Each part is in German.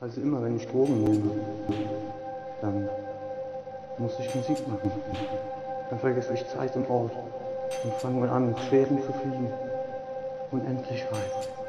Also immer wenn ich Drogen nehme, dann muss ich Musik machen. Dann vergesse ich Zeit und Ort und fange an, mit Schweren zu fliegen. Unendlich weit.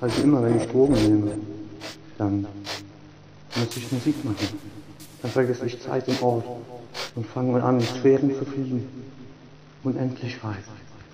Also immer, wenn ich Drogen nehme, dann muss ich Musik machen. Dann vergesse ich Zeit und Ort und fange an, in Sphären zu fliegen. Unendlich weit.